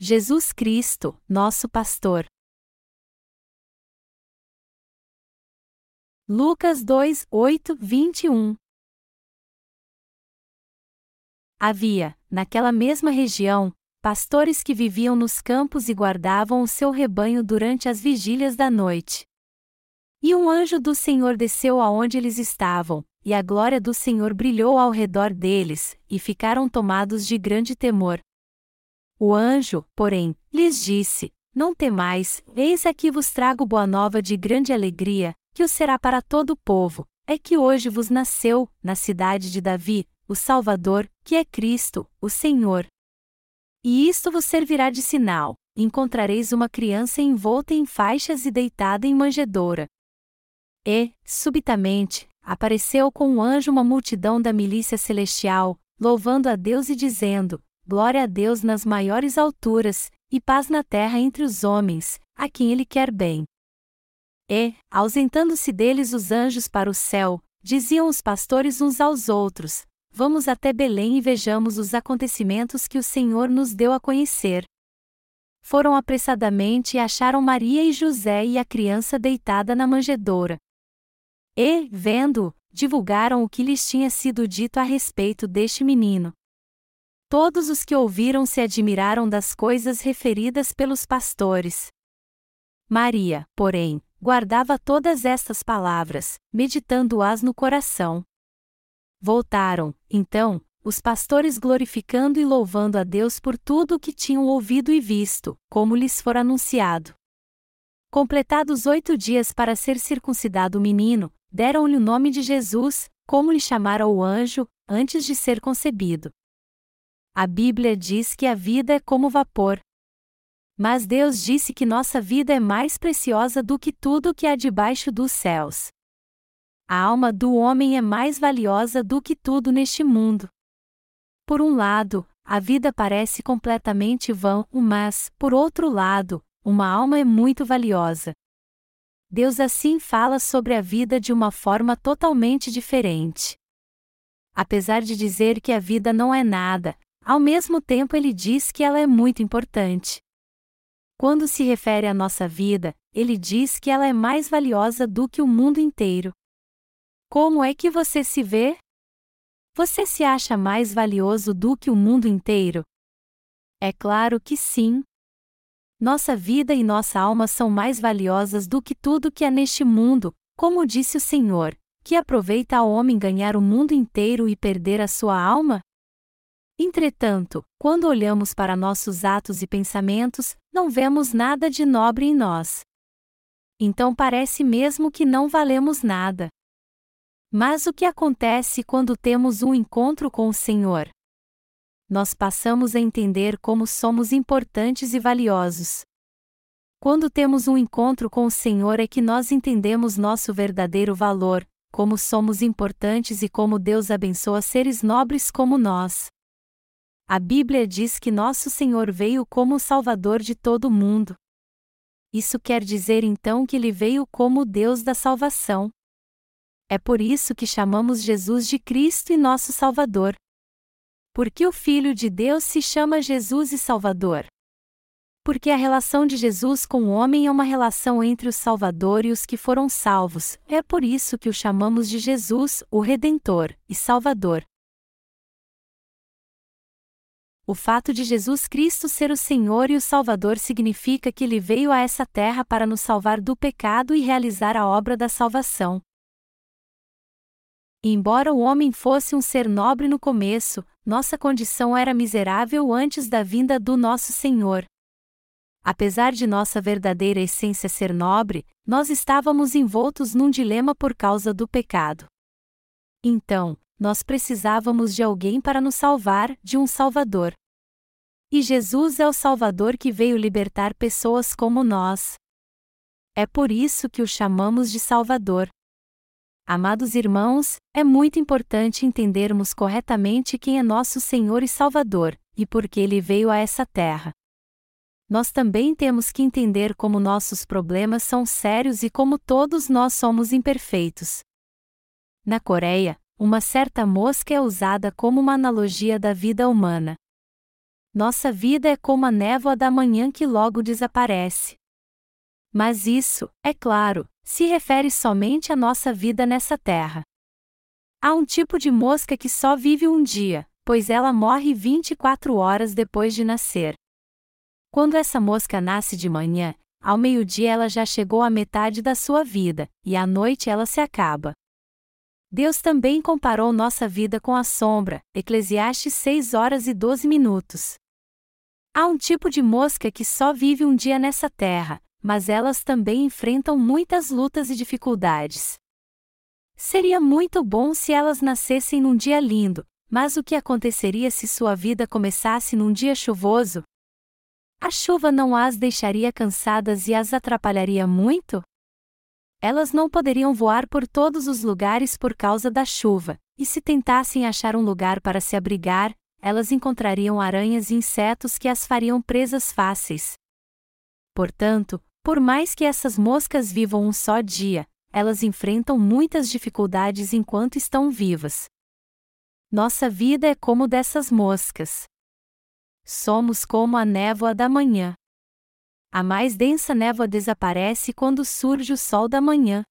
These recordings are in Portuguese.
Jesus Cristo, nosso pastor. Lucas 2, 8, 21 Havia, naquela mesma região, pastores que viviam nos campos e guardavam o seu rebanho durante as vigílias da noite. E um anjo do Senhor desceu aonde eles estavam, e a glória do Senhor brilhou ao redor deles, e ficaram tomados de grande temor. O anjo, porém, lhes disse: Não temais, eis aqui vos trago boa nova de grande alegria, que o será para todo o povo. É que hoje vos nasceu, na cidade de Davi, o Salvador, que é Cristo, o Senhor. E isto vos servirá de sinal: encontrareis uma criança envolta em faixas e deitada em manjedoura. E, subitamente, apareceu com um anjo uma multidão da milícia celestial, louvando a Deus e dizendo: Glória a Deus nas maiores alturas, e paz na terra entre os homens, a quem Ele quer bem. E, ausentando-se deles os anjos para o céu, diziam os pastores uns aos outros: Vamos até Belém e vejamos os acontecimentos que o Senhor nos deu a conhecer. Foram apressadamente e acharam Maria e José e a criança deitada na manjedoura. E, vendo, divulgaram o que lhes tinha sido dito a respeito deste menino. Todos os que ouviram se admiraram das coisas referidas pelos pastores. Maria, porém, guardava todas estas palavras, meditando-as no coração. Voltaram, então, os pastores glorificando e louvando a Deus por tudo o que tinham ouvido e visto, como lhes fora anunciado. Completados oito dias para ser circuncidado o menino, deram-lhe o nome de Jesus, como lhe chamara o anjo, antes de ser concebido. A Bíblia diz que a vida é como vapor. Mas Deus disse que nossa vida é mais preciosa do que tudo que há debaixo dos céus. A alma do homem é mais valiosa do que tudo neste mundo. Por um lado, a vida parece completamente vã, mas, por outro lado, uma alma é muito valiosa. Deus assim fala sobre a vida de uma forma totalmente diferente. Apesar de dizer que a vida não é nada, ao mesmo tempo, ele diz que ela é muito importante. Quando se refere à nossa vida, ele diz que ela é mais valiosa do que o mundo inteiro. Como é que você se vê? Você se acha mais valioso do que o mundo inteiro? É claro que sim. Nossa vida e nossa alma são mais valiosas do que tudo que há neste mundo, como disse o Senhor, que aproveita ao homem ganhar o mundo inteiro e perder a sua alma? Entretanto, quando olhamos para nossos atos e pensamentos, não vemos nada de nobre em nós. Então parece mesmo que não valemos nada. Mas o que acontece quando temos um encontro com o Senhor? Nós passamos a entender como somos importantes e valiosos. Quando temos um encontro com o Senhor é que nós entendemos nosso verdadeiro valor, como somos importantes e como Deus abençoa seres nobres como nós. A Bíblia diz que nosso Senhor veio como o Salvador de todo o mundo. Isso quer dizer então que ele veio como o Deus da salvação. É por isso que chamamos Jesus de Cristo e nosso Salvador. Porque o Filho de Deus se chama Jesus e Salvador. Porque a relação de Jesus com o homem é uma relação entre o Salvador e os que foram salvos, é por isso que o chamamos de Jesus, o Redentor e Salvador. O fato de Jesus Cristo ser o Senhor e o Salvador significa que ele veio a essa terra para nos salvar do pecado e realizar a obra da salvação. embora o homem fosse um ser nobre no começo, nossa condição era miserável antes da vinda do nosso Senhor. Apesar de nossa verdadeira essência ser nobre, nós estávamos envoltos num dilema por causa do pecado. Então, nós precisávamos de alguém para nos salvar, de um Salvador. E Jesus é o Salvador que veio libertar pessoas como nós. É por isso que o chamamos de Salvador. Amados irmãos, é muito importante entendermos corretamente quem é nosso Senhor e Salvador, e por que ele veio a essa terra. Nós também temos que entender como nossos problemas são sérios e como todos nós somos imperfeitos. Na Coreia, uma certa mosca é usada como uma analogia da vida humana. nossa vida é como a névoa da manhã que logo desaparece. Mas isso, é claro, se refere somente à nossa vida nessa terra. Há um tipo de mosca que só vive um dia, pois ela morre 24 horas depois de nascer. Quando essa mosca nasce de manhã, ao meio-dia ela já chegou à metade da sua vida, e à noite ela se acaba. Deus também comparou nossa vida com a sombra, Eclesiastes 6 horas e 12 minutos. Há um tipo de mosca que só vive um dia nessa terra, mas elas também enfrentam muitas lutas e dificuldades. Seria muito bom se elas nascessem num dia lindo, mas o que aconteceria se sua vida começasse num dia chuvoso? A chuva não as deixaria cansadas e as atrapalharia muito? Elas não poderiam voar por todos os lugares por causa da chuva, e se tentassem achar um lugar para se abrigar, elas encontrariam aranhas e insetos que as fariam presas fáceis. Portanto, por mais que essas moscas vivam um só dia, elas enfrentam muitas dificuldades enquanto estão vivas. Nossa vida é como dessas moscas. Somos como a névoa da manhã. A mais densa névoa desaparece quando surge o sol da manhã.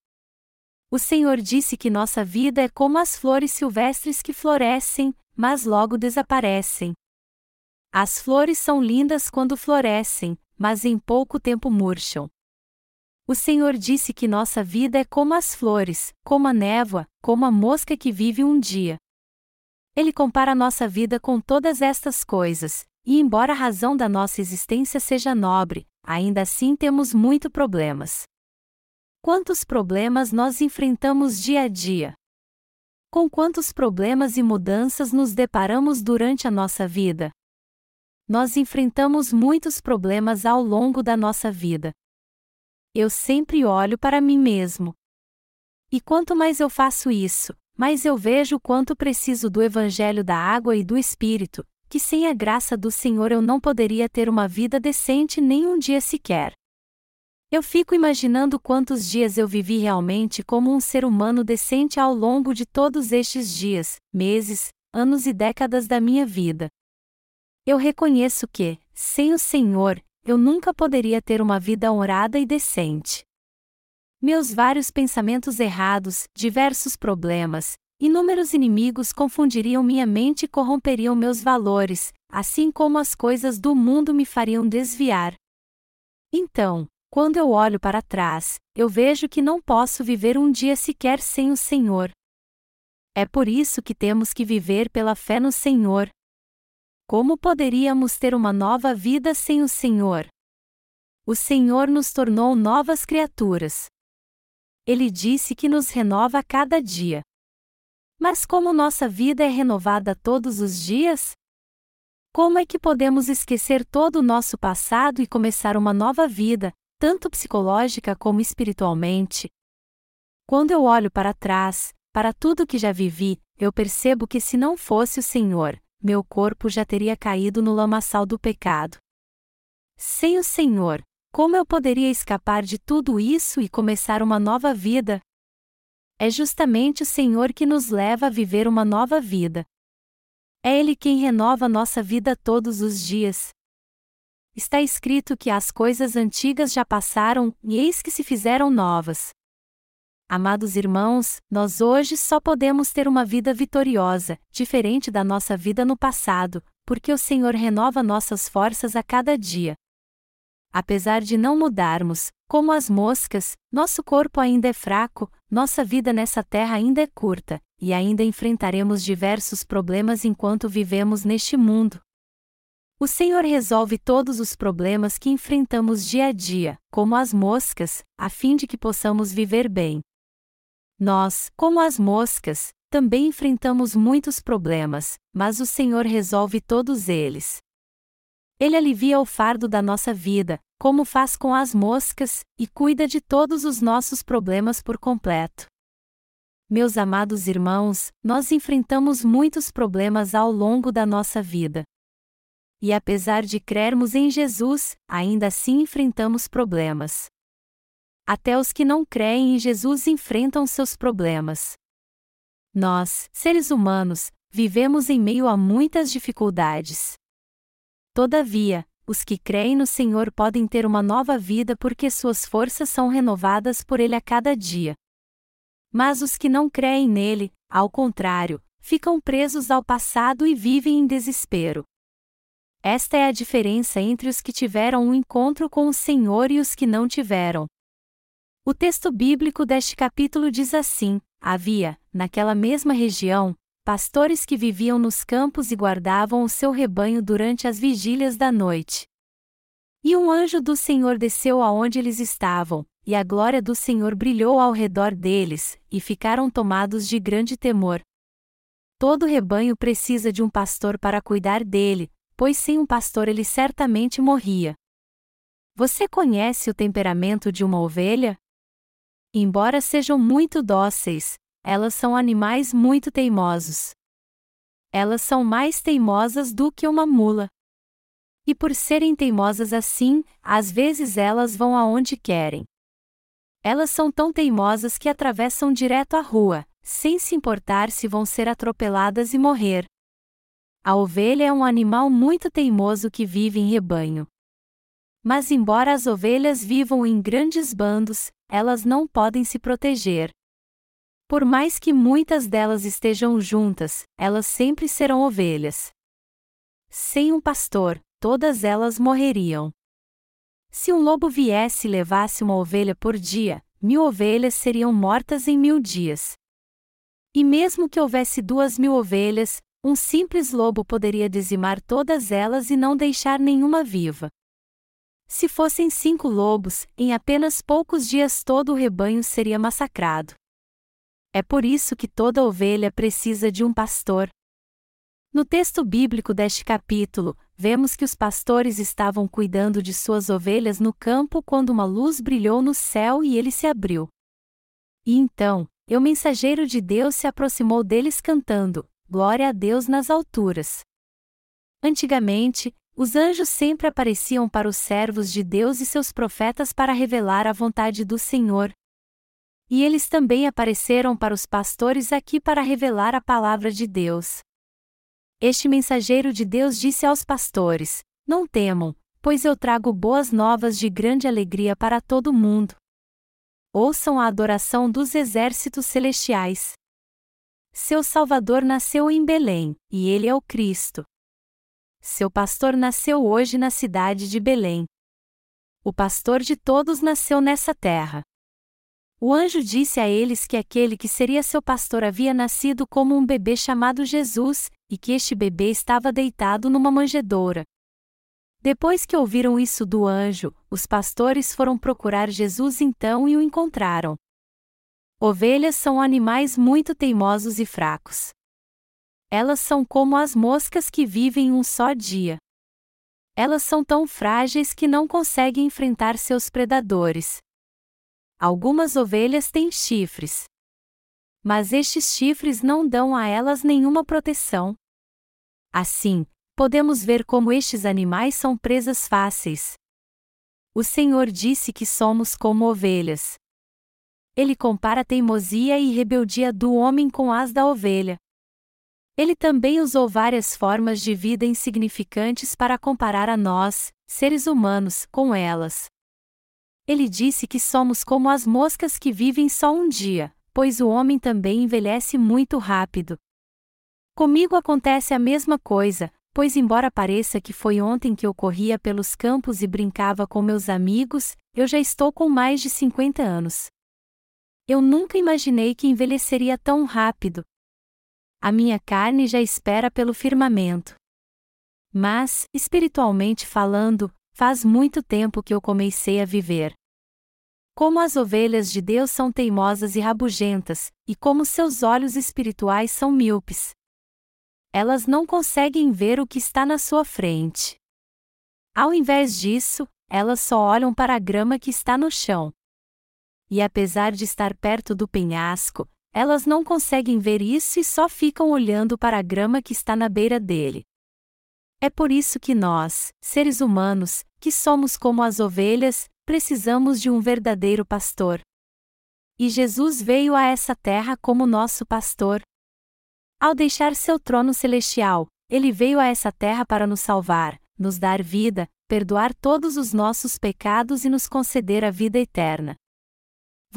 O Senhor disse que nossa vida é como as flores silvestres que florescem, mas logo desaparecem. As flores são lindas quando florescem, mas em pouco tempo murcham. O Senhor disse que nossa vida é como as flores, como a névoa, como a mosca que vive um dia. Ele compara nossa vida com todas estas coisas, e embora a razão da nossa existência seja nobre, ainda assim temos muito problemas. Quantos problemas nós enfrentamos dia a dia? Com quantos problemas e mudanças nos deparamos durante a nossa vida? Nós enfrentamos muitos problemas ao longo da nossa vida. Eu sempre olho para mim mesmo. E quanto mais eu faço isso, mais eu vejo quanto preciso do Evangelho da água e do Espírito, que sem a graça do Senhor eu não poderia ter uma vida decente nem um dia sequer. Eu fico imaginando quantos dias eu vivi realmente como um ser humano decente ao longo de todos estes dias, meses, anos e décadas da minha vida. Eu reconheço que, sem o Senhor, eu nunca poderia ter uma vida honrada e decente. Meus vários pensamentos errados, diversos problemas, Inúmeros inimigos confundiriam minha mente e corromperiam meus valores, assim como as coisas do mundo me fariam desviar. Então, quando eu olho para trás, eu vejo que não posso viver um dia sequer sem o Senhor. É por isso que temos que viver pela fé no Senhor. Como poderíamos ter uma nova vida sem o Senhor? O Senhor nos tornou novas criaturas. Ele disse que nos renova a cada dia. Mas como nossa vida é renovada todos os dias? Como é que podemos esquecer todo o nosso passado e começar uma nova vida, tanto psicológica como espiritualmente? Quando eu olho para trás, para tudo que já vivi, eu percebo que se não fosse o Senhor, meu corpo já teria caído no lamaçal do pecado. Sem o Senhor, como eu poderia escapar de tudo isso e começar uma nova vida, é justamente o Senhor que nos leva a viver uma nova vida. É Ele quem renova nossa vida todos os dias. Está escrito que as coisas antigas já passaram e eis que se fizeram novas. Amados irmãos, nós hoje só podemos ter uma vida vitoriosa, diferente da nossa vida no passado, porque o Senhor renova nossas forças a cada dia. Apesar de não mudarmos, como as moscas, nosso corpo ainda é fraco, nossa vida nessa terra ainda é curta, e ainda enfrentaremos diversos problemas enquanto vivemos neste mundo. O Senhor resolve todos os problemas que enfrentamos dia a dia, como as moscas, a fim de que possamos viver bem. Nós, como as moscas, também enfrentamos muitos problemas, mas o Senhor resolve todos eles. Ele alivia o fardo da nossa vida, como faz com as moscas, e cuida de todos os nossos problemas por completo. Meus amados irmãos, nós enfrentamos muitos problemas ao longo da nossa vida. E apesar de crermos em Jesus, ainda assim enfrentamos problemas. Até os que não creem em Jesus enfrentam seus problemas. Nós, seres humanos, vivemos em meio a muitas dificuldades. Todavia, os que creem no Senhor podem ter uma nova vida porque suas forças são renovadas por Ele a cada dia. Mas os que não creem nele, ao contrário, ficam presos ao passado e vivem em desespero. Esta é a diferença entre os que tiveram um encontro com o Senhor e os que não tiveram. O texto bíblico deste capítulo diz assim: Havia, naquela mesma região, pastores que viviam nos campos e guardavam o seu rebanho durante as vigílias da noite. E um anjo do Senhor desceu aonde eles estavam, e a glória do Senhor brilhou ao redor deles, e ficaram tomados de grande temor. Todo rebanho precisa de um pastor para cuidar dele, pois sem um pastor ele certamente morria. Você conhece o temperamento de uma ovelha? Embora sejam muito dóceis, elas são animais muito teimosos. Elas são mais teimosas do que uma mula. E por serem teimosas assim, às vezes elas vão aonde querem. Elas são tão teimosas que atravessam direto a rua, sem se importar se vão ser atropeladas e morrer. A ovelha é um animal muito teimoso que vive em rebanho. Mas, embora as ovelhas vivam em grandes bandos, elas não podem se proteger. Por mais que muitas delas estejam juntas, elas sempre serão ovelhas. Sem um pastor, todas elas morreriam. Se um lobo viesse e levasse uma ovelha por dia, mil ovelhas seriam mortas em mil dias. E mesmo que houvesse duas mil ovelhas, um simples lobo poderia dizimar todas elas e não deixar nenhuma viva. Se fossem cinco lobos, em apenas poucos dias todo o rebanho seria massacrado. É por isso que toda ovelha precisa de um pastor. No texto bíblico deste capítulo, vemos que os pastores estavam cuidando de suas ovelhas no campo quando uma luz brilhou no céu e ele se abriu. E então, o mensageiro de Deus se aproximou deles cantando: Glória a Deus nas alturas. Antigamente, os anjos sempre apareciam para os servos de Deus e seus profetas para revelar a vontade do Senhor, e eles também apareceram para os pastores aqui para revelar a palavra de Deus. Este mensageiro de Deus disse aos pastores: Não temam, pois eu trago boas novas de grande alegria para todo mundo. Ouçam a adoração dos exércitos celestiais. Seu Salvador nasceu em Belém, e ele é o Cristo. Seu pastor nasceu hoje na cidade de Belém. O pastor de todos nasceu nessa terra. O anjo disse a eles que aquele que seria seu pastor havia nascido como um bebê chamado Jesus, e que este bebê estava deitado numa manjedoura. Depois que ouviram isso do anjo, os pastores foram procurar Jesus então e o encontraram. Ovelhas são animais muito teimosos e fracos. Elas são como as moscas que vivem um só dia. Elas são tão frágeis que não conseguem enfrentar seus predadores. Algumas ovelhas têm chifres. Mas estes chifres não dão a elas nenhuma proteção. Assim, podemos ver como estes animais são presas fáceis. O Senhor disse que somos como ovelhas. Ele compara a teimosia e rebeldia do homem com as da ovelha. Ele também usou várias formas de vida insignificantes para comparar a nós, seres humanos, com elas. Ele disse que somos como as moscas que vivem só um dia, pois o homem também envelhece muito rápido. Comigo acontece a mesma coisa, pois, embora pareça que foi ontem que eu corria pelos campos e brincava com meus amigos, eu já estou com mais de 50 anos. Eu nunca imaginei que envelheceria tão rápido. A minha carne já espera pelo firmamento. Mas, espiritualmente falando, Faz muito tempo que eu comecei a viver. Como as ovelhas de Deus são teimosas e rabugentas, e como seus olhos espirituais são míopes. Elas não conseguem ver o que está na sua frente. Ao invés disso, elas só olham para a grama que está no chão. E apesar de estar perto do penhasco, elas não conseguem ver isso e só ficam olhando para a grama que está na beira dele. É por isso que nós, seres humanos, que somos como as ovelhas, precisamos de um verdadeiro pastor. E Jesus veio a essa terra como nosso pastor. Ao deixar seu trono celestial, ele veio a essa terra para nos salvar, nos dar vida, perdoar todos os nossos pecados e nos conceder a vida eterna.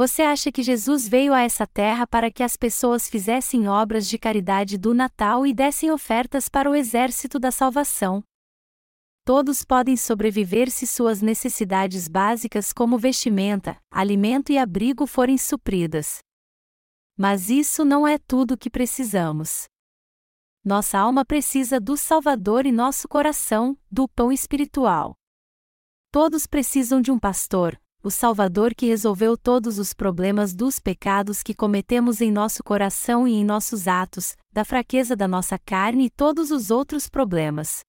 Você acha que Jesus veio a essa terra para que as pessoas fizessem obras de caridade do Natal e dessem ofertas para o exército da salvação? Todos podem sobreviver se suas necessidades básicas como vestimenta, alimento e abrigo forem supridas. Mas isso não é tudo que precisamos. Nossa alma precisa do Salvador e nosso coração, do pão espiritual. Todos precisam de um pastor, o Salvador que resolveu todos os problemas dos pecados que cometemos em nosso coração e em nossos atos, da fraqueza da nossa carne e todos os outros problemas.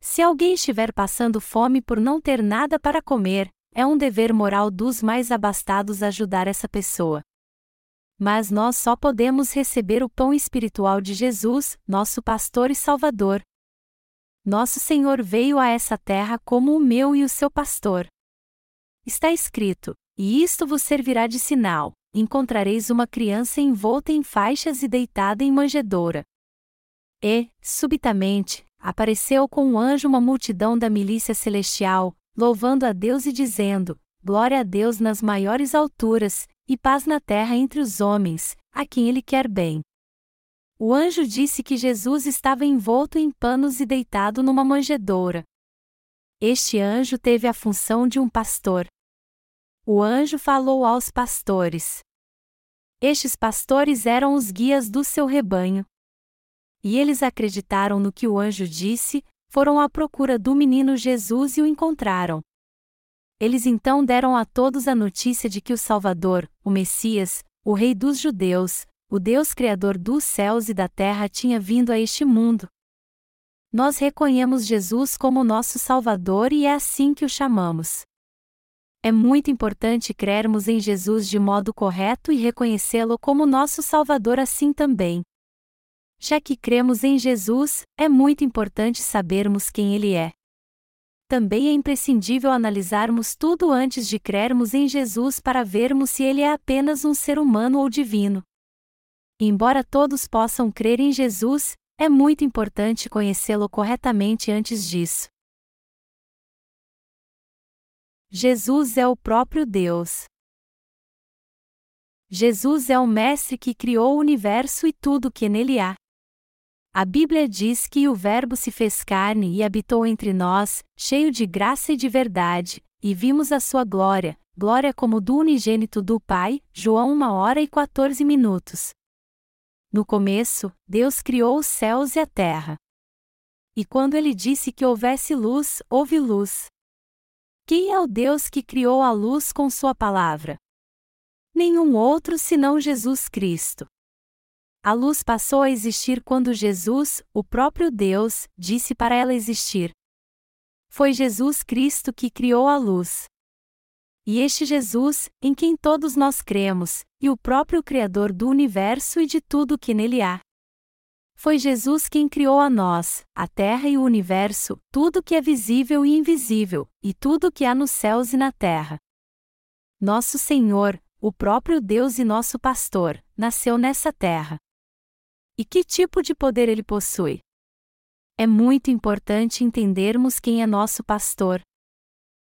Se alguém estiver passando fome por não ter nada para comer, é um dever moral dos mais abastados ajudar essa pessoa. Mas nós só podemos receber o pão espiritual de Jesus, nosso pastor e salvador. Nosso Senhor veio a essa terra como o meu e o seu pastor. Está escrito: E isto vos servirá de sinal: encontrareis uma criança envolta em faixas e deitada em manjedoura. E, subitamente, apareceu com um anjo uma multidão da milícia celestial, louvando a Deus e dizendo: Glória a Deus nas maiores alturas, e paz na terra entre os homens, a quem ele quer bem. O anjo disse que Jesus estava envolto em panos e deitado numa manjedoura. Este anjo teve a função de um pastor, o anjo falou aos pastores. Estes pastores eram os guias do seu rebanho. E eles acreditaram no que o anjo disse, foram à procura do menino Jesus e o encontraram. Eles então deram a todos a notícia de que o Salvador, o Messias, o Rei dos Judeus, o Deus Criador dos céus e da terra tinha vindo a este mundo. Nós reconhecemos Jesus como nosso Salvador e é assim que o chamamos. É muito importante crermos em Jesus de modo correto e reconhecê-lo como nosso Salvador assim também. Já que cremos em Jesus, é muito importante sabermos quem Ele é. Também é imprescindível analisarmos tudo antes de crermos em Jesus para vermos se Ele é apenas um ser humano ou divino. Embora todos possam crer em Jesus, é muito importante conhecê-lo corretamente antes disso. Jesus é o próprio Deus. Jesus é o Mestre que criou o universo e tudo que nele há. A Bíblia diz que o Verbo se fez carne e habitou entre nós, cheio de graça e de verdade, e vimos a sua glória, glória como do unigênito do Pai, João 1 hora e 14 minutos. No começo, Deus criou os céus e a terra. E quando ele disse que houvesse luz, houve luz. Quem é o Deus que criou a luz com Sua palavra? Nenhum outro senão Jesus Cristo. A luz passou a existir quando Jesus, o próprio Deus, disse para ela existir. Foi Jesus Cristo que criou a luz. E este Jesus, em quem todos nós cremos, e o próprio Criador do universo e de tudo que nele há. Foi Jesus quem criou a nós, a terra e o universo, tudo que é visível e invisível, e tudo que há nos céus e na terra. Nosso Senhor, o próprio Deus e nosso pastor, nasceu nessa terra. E que tipo de poder ele possui? É muito importante entendermos quem é nosso pastor.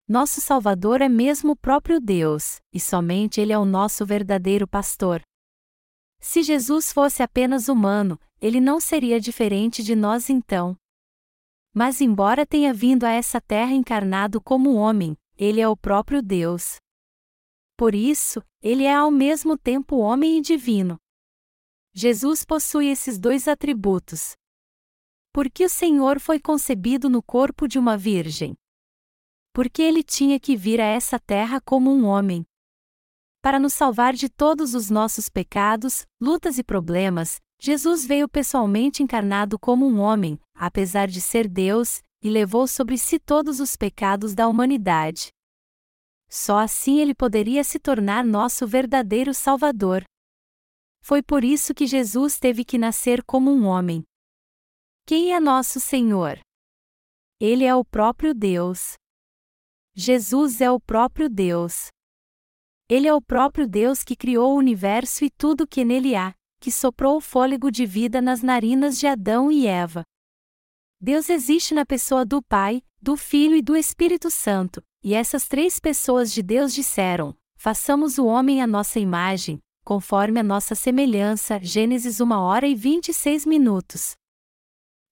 Nosso Salvador é mesmo o próprio Deus, e somente Ele é o nosso verdadeiro pastor. Se Jesus fosse apenas humano, ele não seria diferente de nós então. Mas, embora tenha vindo a essa terra encarnado como homem, ele é o próprio Deus. Por isso, ele é ao mesmo tempo homem e divino. Jesus possui esses dois atributos. Porque o Senhor foi concebido no corpo de uma virgem. Porque ele tinha que vir a essa terra como um homem. Para nos salvar de todos os nossos pecados, lutas e problemas, Jesus veio pessoalmente encarnado como um homem, apesar de ser Deus, e levou sobre si todos os pecados da humanidade. Só assim ele poderia se tornar nosso verdadeiro Salvador. Foi por isso que Jesus teve que nascer como um homem. Quem é nosso Senhor? Ele é o próprio Deus. Jesus é o próprio Deus. Ele é o próprio Deus que criou o universo e tudo que nele há que soprou o fôlego de vida nas narinas de Adão e Eva. Deus existe na pessoa do Pai, do Filho e do Espírito Santo, e essas três pessoas de Deus disseram: Façamos o homem à nossa imagem, conforme a nossa semelhança. Gênesis 1 hora e 26 minutos.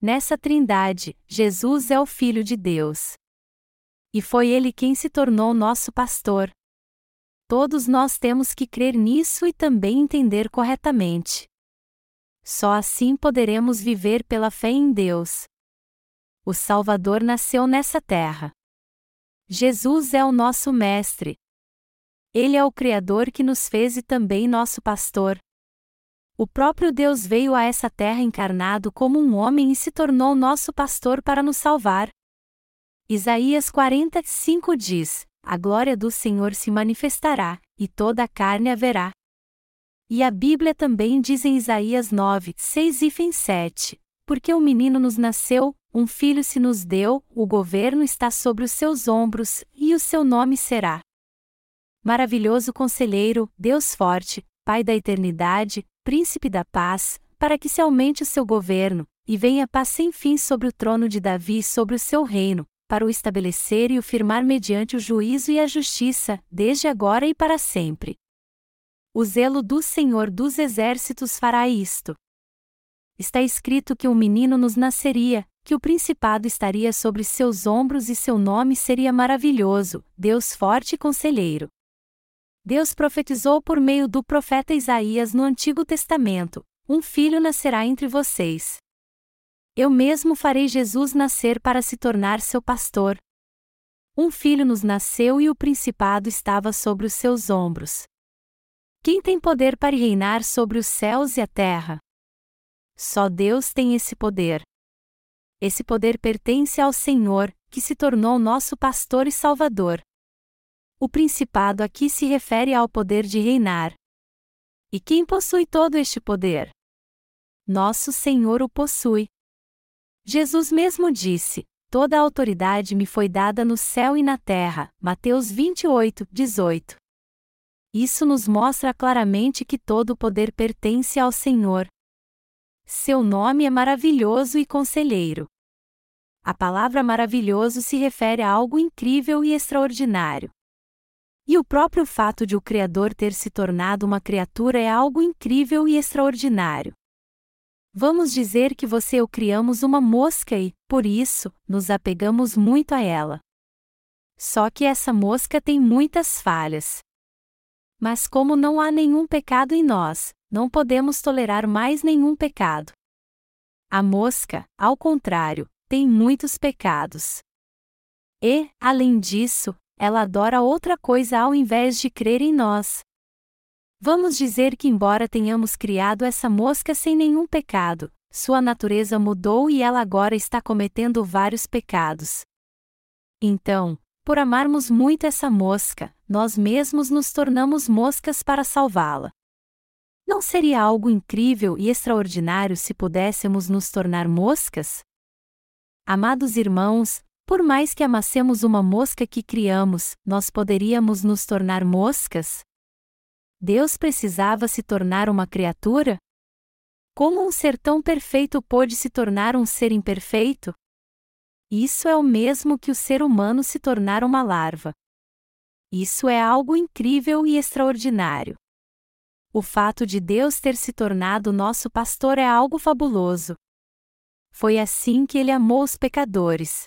Nessa trindade, Jesus é o Filho de Deus. E foi ele quem se tornou nosso pastor. Todos nós temos que crer nisso e também entender corretamente. Só assim poderemos viver pela fé em Deus. O Salvador nasceu nessa terra. Jesus é o nosso Mestre. Ele é o Criador que nos fez e também nosso pastor. O próprio Deus veio a essa terra encarnado como um homem e se tornou nosso pastor para nos salvar. Isaías 45 diz: A glória do Senhor se manifestará, e toda a carne a verá. E a Bíblia também diz em Isaías 9, 6 e 7: Porque um menino nos nasceu, um filho se nos deu, o governo está sobre os seus ombros, e o seu nome será. Maravilhoso Conselheiro, Deus Forte, Pai da Eternidade, Príncipe da Paz, para que se aumente o seu governo, e venha paz sem fim sobre o trono de Davi e sobre o seu reino, para o estabelecer e o firmar mediante o juízo e a justiça, desde agora e para sempre. O zelo do Senhor dos Exércitos fará isto. Está escrito que um menino nos nasceria, que o principado estaria sobre seus ombros e seu nome seria maravilhoso, Deus forte e conselheiro. Deus profetizou por meio do profeta Isaías no Antigo Testamento: Um filho nascerá entre vocês. Eu mesmo farei Jesus nascer para se tornar seu pastor. Um filho nos nasceu e o principado estava sobre os seus ombros. Quem tem poder para reinar sobre os céus e a terra? Só Deus tem esse poder. Esse poder pertence ao Senhor, que se tornou nosso pastor e salvador. O principado aqui se refere ao poder de reinar. E quem possui todo este poder? Nosso Senhor o possui. Jesus mesmo disse: Toda a autoridade me foi dada no céu e na terra. Mateus 28, 18. Isso nos mostra claramente que todo o poder pertence ao Senhor. Seu nome é maravilhoso e conselheiro. A palavra maravilhoso se refere a algo incrível e extraordinário. E o próprio fato de o Criador ter se tornado uma criatura é algo incrível e extraordinário. Vamos dizer que você eu criamos uma mosca e, por isso, nos apegamos muito a ela. Só que essa mosca tem muitas falhas. Mas como não há nenhum pecado em nós, não podemos tolerar mais nenhum pecado. A mosca, ao contrário, tem muitos pecados. E, além disso, ela adora outra coisa ao invés de crer em nós. Vamos dizer que, embora tenhamos criado essa mosca sem nenhum pecado, sua natureza mudou e ela agora está cometendo vários pecados. Então, por amarmos muito essa mosca, nós mesmos nos tornamos moscas para salvá-la. Não seria algo incrível e extraordinário se pudéssemos nos tornar moscas? Amados irmãos, por mais que amassemos uma mosca que criamos, nós poderíamos nos tornar moscas? Deus precisava se tornar uma criatura? Como um ser tão perfeito pôde se tornar um ser imperfeito? Isso é o mesmo que o ser humano se tornar uma larva. Isso é algo incrível e extraordinário. O fato de Deus ter se tornado nosso pastor é algo fabuloso. Foi assim que ele amou os pecadores.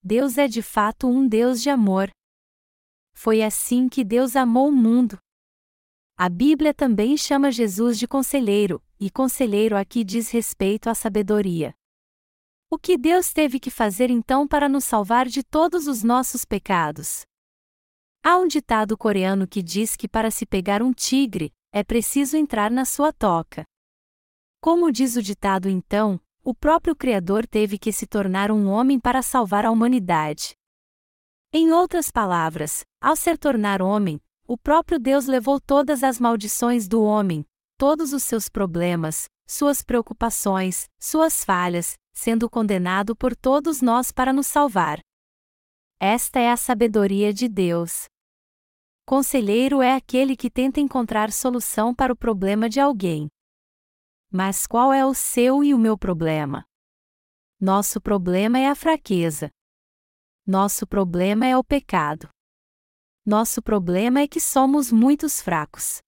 Deus é de fato um Deus de amor. Foi assim que Deus amou o mundo. A Bíblia também chama Jesus de conselheiro, e conselheiro aqui diz respeito à sabedoria. O que Deus teve que fazer então para nos salvar de todos os nossos pecados? Há um ditado coreano que diz que para se pegar um tigre, é preciso entrar na sua toca. Como diz o ditado então, o próprio Criador teve que se tornar um homem para salvar a humanidade. Em outras palavras, ao ser tornar homem, o próprio Deus levou todas as maldições do homem, todos os seus problemas, suas preocupações, suas falhas, sendo condenado por todos nós para nos salvar. Esta é a sabedoria de Deus. Conselheiro é aquele que tenta encontrar solução para o problema de alguém. Mas qual é o seu e o meu problema? Nosso problema é a fraqueza. Nosso problema é o pecado. Nosso problema é que somos muitos fracos.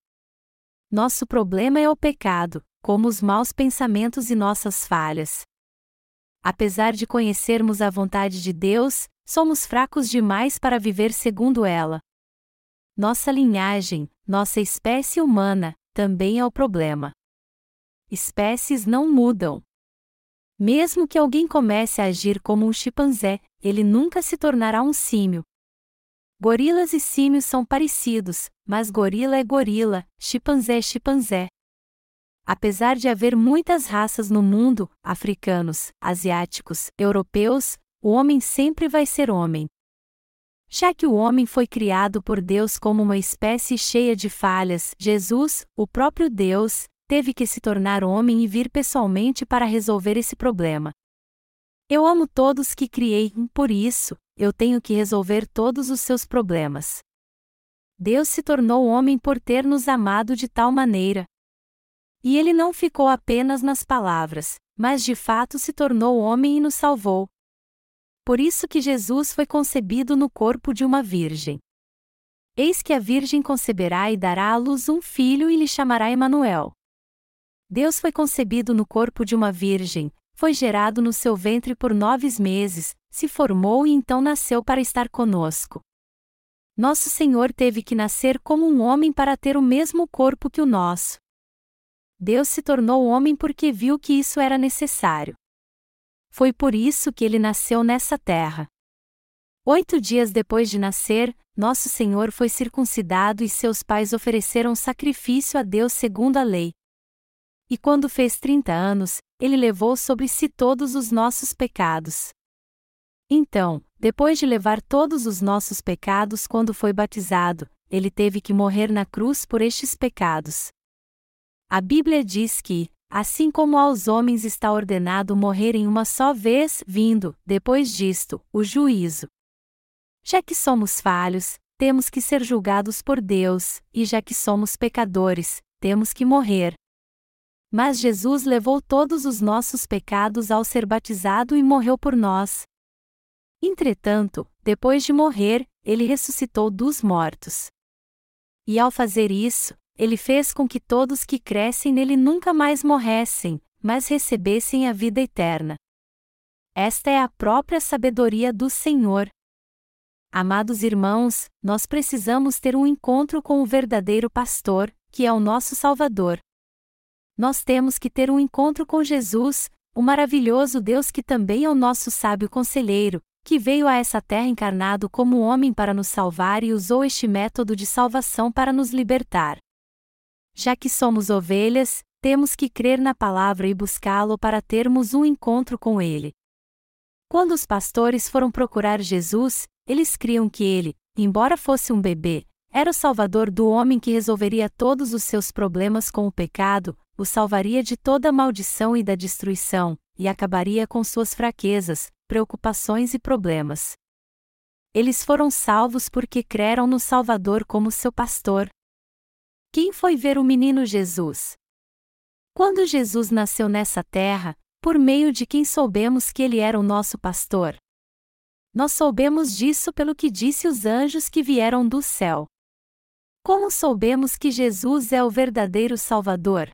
Nosso problema é o pecado, como os maus pensamentos e nossas falhas. Apesar de conhecermos a vontade de Deus, somos fracos demais para viver segundo ela. Nossa linhagem, nossa espécie humana, também é o problema. Espécies não mudam. Mesmo que alguém comece a agir como um chimpanzé, ele nunca se tornará um símio. Gorilas e símios são parecidos, mas gorila é gorila, chimpanzé é chimpanzé. Apesar de haver muitas raças no mundo, africanos, asiáticos, europeus, o homem sempre vai ser homem. Já que o homem foi criado por Deus como uma espécie cheia de falhas, Jesus, o próprio Deus, teve que se tornar homem e vir pessoalmente para resolver esse problema. Eu amo todos que criei, por isso, eu tenho que resolver todos os seus problemas. Deus se tornou homem por ter nos amado de tal maneira. E ele não ficou apenas nas palavras, mas de fato se tornou homem e nos salvou. Por isso que Jesus foi concebido no corpo de uma virgem. Eis que a virgem conceberá e dará à luz um filho e lhe chamará Emanuel. Deus foi concebido no corpo de uma virgem, foi gerado no seu ventre por nove meses, se formou e então nasceu para estar conosco. Nosso Senhor teve que nascer como um homem para ter o mesmo corpo que o nosso. Deus se tornou homem porque viu que isso era necessário. Foi por isso que ele nasceu nessa terra. Oito dias depois de nascer, nosso Senhor foi circuncidado e seus pais ofereceram sacrifício a Deus segundo a lei. E quando fez trinta anos, ele levou sobre si todos os nossos pecados. Então, depois de levar todos os nossos pecados quando foi batizado, ele teve que morrer na cruz por estes pecados. A Bíblia diz que, assim como aos homens está ordenado morrerem uma só vez, vindo, depois disto, o juízo. Já que somos falhos, temos que ser julgados por Deus, e já que somos pecadores, temos que morrer. Mas Jesus levou todos os nossos pecados ao ser batizado e morreu por nós. Entretanto, depois de morrer, ele ressuscitou dos mortos. E ao fazer isso, ele fez com que todos que crescem nele nunca mais morressem, mas recebessem a vida eterna. Esta é a própria sabedoria do Senhor. Amados irmãos, nós precisamos ter um encontro com o verdadeiro pastor, que é o nosso Salvador. Nós temos que ter um encontro com Jesus, o maravilhoso Deus que também é o nosso sábio conselheiro, que veio a essa terra encarnado como homem para nos salvar e usou este método de salvação para nos libertar. Já que somos ovelhas, temos que crer na palavra e buscá-lo para termos um encontro com ele. Quando os pastores foram procurar Jesus, eles criam que ele, embora fosse um bebê, era o salvador do homem que resolveria todos os seus problemas com o pecado, o salvaria de toda maldição e da destruição, e acabaria com suas fraquezas, preocupações e problemas. Eles foram salvos porque creram no Salvador como seu pastor, quem foi ver o menino Jesus? Quando Jesus nasceu nessa terra, por meio de quem soubemos que ele era o nosso pastor? Nós soubemos disso pelo que disse os anjos que vieram do céu. Como soubemos que Jesus é o verdadeiro Salvador?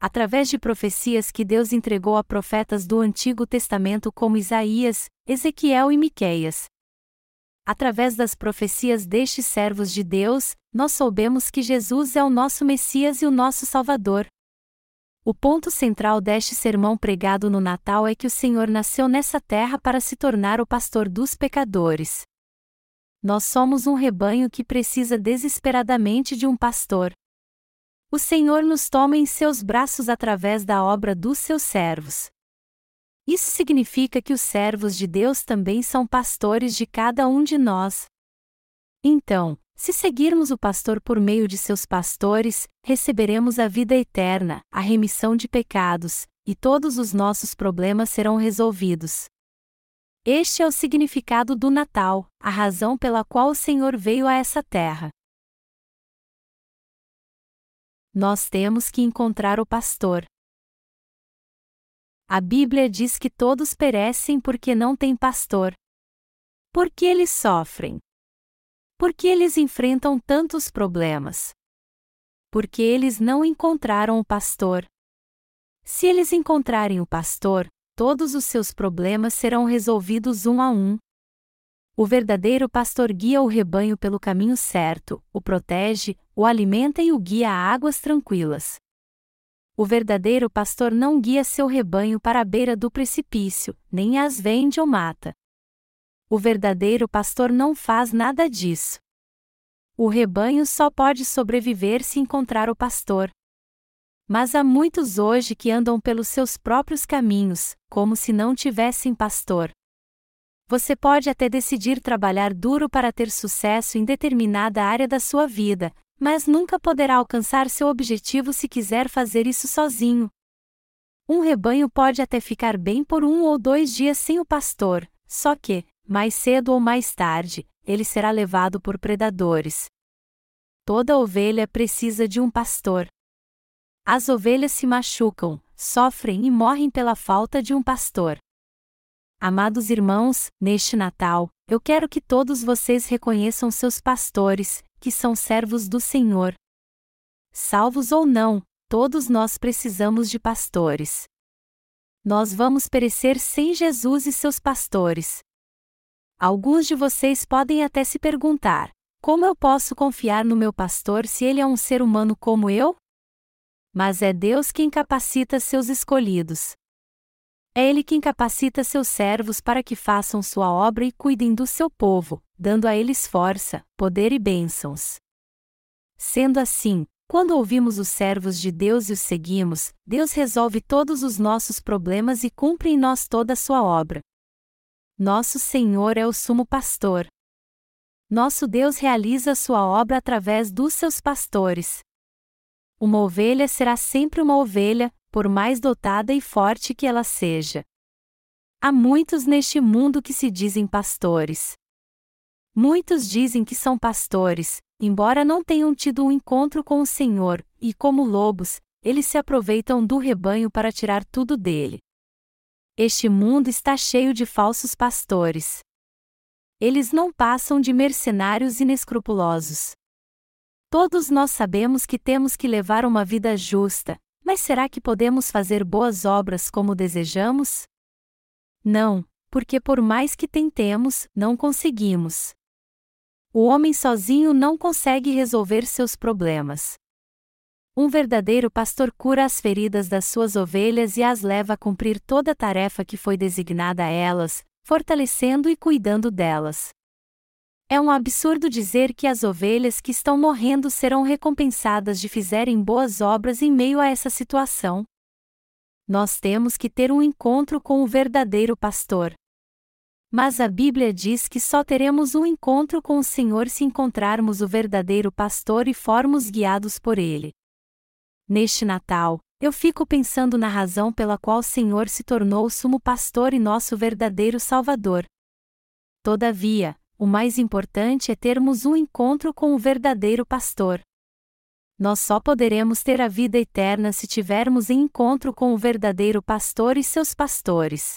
Através de profecias que Deus entregou a profetas do Antigo Testamento como Isaías, Ezequiel e Miqueias, através das profecias destes servos de Deus, nós soubemos que Jesus é o nosso Messias e o nosso Salvador. O ponto central deste sermão pregado no Natal é que o Senhor nasceu nessa terra para se tornar o pastor dos pecadores. Nós somos um rebanho que precisa desesperadamente de um pastor. O Senhor nos toma em seus braços através da obra dos seus servos. Isso significa que os servos de Deus também são pastores de cada um de nós. Então, se seguirmos o pastor por meio de seus pastores, receberemos a vida eterna, a remissão de pecados, e todos os nossos problemas serão resolvidos. Este é o significado do Natal, a razão pela qual o Senhor veio a essa terra. Nós temos que encontrar o pastor. A Bíblia diz que todos perecem porque não têm pastor. Por que eles sofrem? Por que eles enfrentam tantos problemas? Porque eles não encontraram o pastor. Se eles encontrarem o pastor, todos os seus problemas serão resolvidos um a um. O verdadeiro pastor guia o rebanho pelo caminho certo, o protege, o alimenta e o guia a águas tranquilas o verdadeiro pastor não guia seu rebanho para a beira do precipício, nem as vende ou mata. O verdadeiro pastor não faz nada disso. O rebanho só pode sobreviver se encontrar o pastor. Mas há muitos hoje que andam pelos seus próprios caminhos, como se não tivessem pastor. Você pode até decidir trabalhar duro para ter sucesso em determinada área da sua vida, mas nunca poderá alcançar seu objetivo se quiser fazer isso sozinho. Um rebanho pode até ficar bem por um ou dois dias sem o pastor, só que, mais cedo ou mais tarde, ele será levado por predadores. Toda ovelha precisa de um pastor. As ovelhas se machucam, sofrem e morrem pela falta de um pastor. Amados irmãos, neste Natal, eu quero que todos vocês reconheçam seus pastores, que são servos do Senhor. Salvos ou não, todos nós precisamos de pastores. Nós vamos perecer sem Jesus e seus pastores. Alguns de vocês podem até se perguntar: como eu posso confiar no meu pastor se ele é um ser humano como eu? Mas é Deus quem capacita seus escolhidos. É Ele quem capacita seus servos para que façam sua obra e cuidem do seu povo, dando a eles força, poder e bênçãos. Sendo assim, quando ouvimos os servos de Deus e os seguimos, Deus resolve todos os nossos problemas e cumpre em nós toda a sua obra. Nosso Senhor é o sumo pastor. Nosso Deus realiza sua obra através dos seus pastores. Uma ovelha será sempre uma ovelha, por mais dotada e forte que ela seja. Há muitos neste mundo que se dizem pastores. Muitos dizem que são pastores, embora não tenham tido um encontro com o Senhor, e como lobos, eles se aproveitam do rebanho para tirar tudo dele. Este mundo está cheio de falsos pastores. Eles não passam de mercenários inescrupulosos. Todos nós sabemos que temos que levar uma vida justa, mas será que podemos fazer boas obras como desejamos? Não, porque por mais que tentemos, não conseguimos. O homem sozinho não consegue resolver seus problemas. Um verdadeiro pastor cura as feridas das suas ovelhas e as leva a cumprir toda a tarefa que foi designada a elas, fortalecendo e cuidando delas. É um absurdo dizer que as ovelhas que estão morrendo serão recompensadas de fizerem boas obras em meio a essa situação. Nós temos que ter um encontro com o verdadeiro pastor. Mas a Bíblia diz que só teremos um encontro com o Senhor se encontrarmos o verdadeiro pastor e formos guiados por ele. Neste Natal, eu fico pensando na razão pela qual o Senhor se tornou o sumo pastor e nosso verdadeiro Salvador. Todavia, o mais importante é termos um encontro com o verdadeiro pastor. Nós só poderemos ter a vida eterna se tivermos em encontro com o verdadeiro pastor e seus pastores.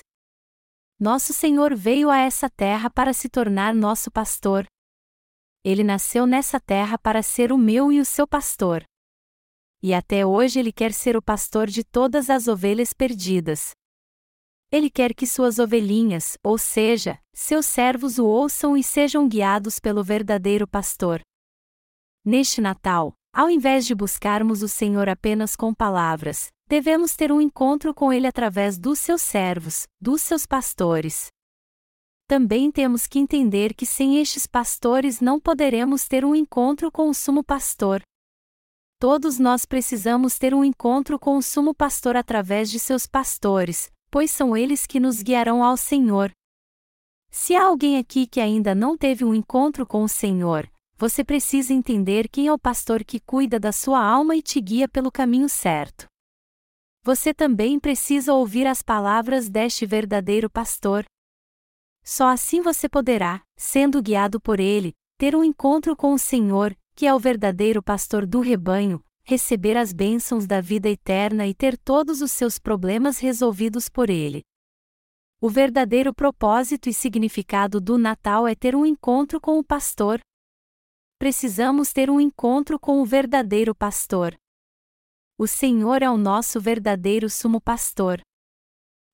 Nosso Senhor veio a essa terra para se tornar nosso pastor. Ele nasceu nessa terra para ser o meu e o seu pastor. E até hoje ele quer ser o pastor de todas as ovelhas perdidas. Ele quer que suas ovelhinhas, ou seja, seus servos o ouçam e sejam guiados pelo verdadeiro pastor. Neste Natal, ao invés de buscarmos o Senhor apenas com palavras, devemos ter um encontro com Ele através dos seus servos, dos seus pastores. Também temos que entender que sem estes pastores não poderemos ter um encontro com o sumo pastor. Todos nós precisamos ter um encontro com o sumo pastor através de seus pastores, pois são eles que nos guiarão ao Senhor. Se há alguém aqui que ainda não teve um encontro com o Senhor, você precisa entender quem é o pastor que cuida da sua alma e te guia pelo caminho certo. Você também precisa ouvir as palavras deste verdadeiro pastor. Só assim você poderá, sendo guiado por ele, ter um encontro com o Senhor, que é o verdadeiro pastor do rebanho, receber as bênçãos da vida eterna e ter todos os seus problemas resolvidos por Ele. O verdadeiro propósito e significado do Natal é ter um encontro com o pastor. Precisamos ter um encontro com o verdadeiro pastor. O Senhor é o nosso verdadeiro sumo pastor.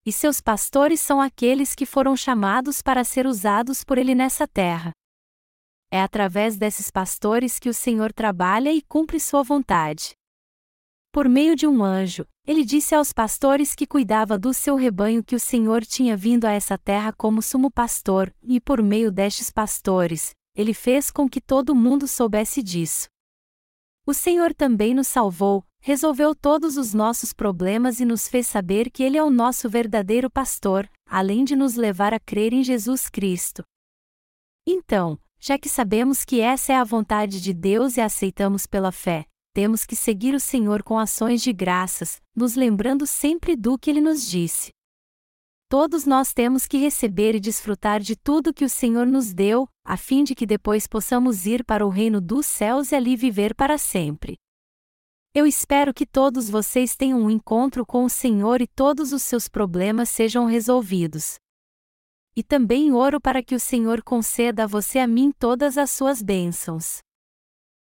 E seus pastores são aqueles que foram chamados para ser usados por Ele nessa terra. É através desses pastores que o Senhor trabalha e cumpre sua vontade. Por meio de um anjo, ele disse aos pastores que cuidava do seu rebanho que o Senhor tinha vindo a essa terra como sumo pastor, e por meio destes pastores, ele fez com que todo mundo soubesse disso. O Senhor também nos salvou, resolveu todos os nossos problemas e nos fez saber que Ele é o nosso verdadeiro pastor, além de nos levar a crer em Jesus Cristo. Então, já que sabemos que essa é a vontade de Deus e a aceitamos pela fé, temos que seguir o Senhor com ações de graças, nos lembrando sempre do que Ele nos disse. Todos nós temos que receber e desfrutar de tudo que o Senhor nos deu, a fim de que depois possamos ir para o reino dos céus e ali viver para sempre. Eu espero que todos vocês tenham um encontro com o Senhor e todos os seus problemas sejam resolvidos. E também oro para que o Senhor conceda a você a mim todas as suas bênçãos.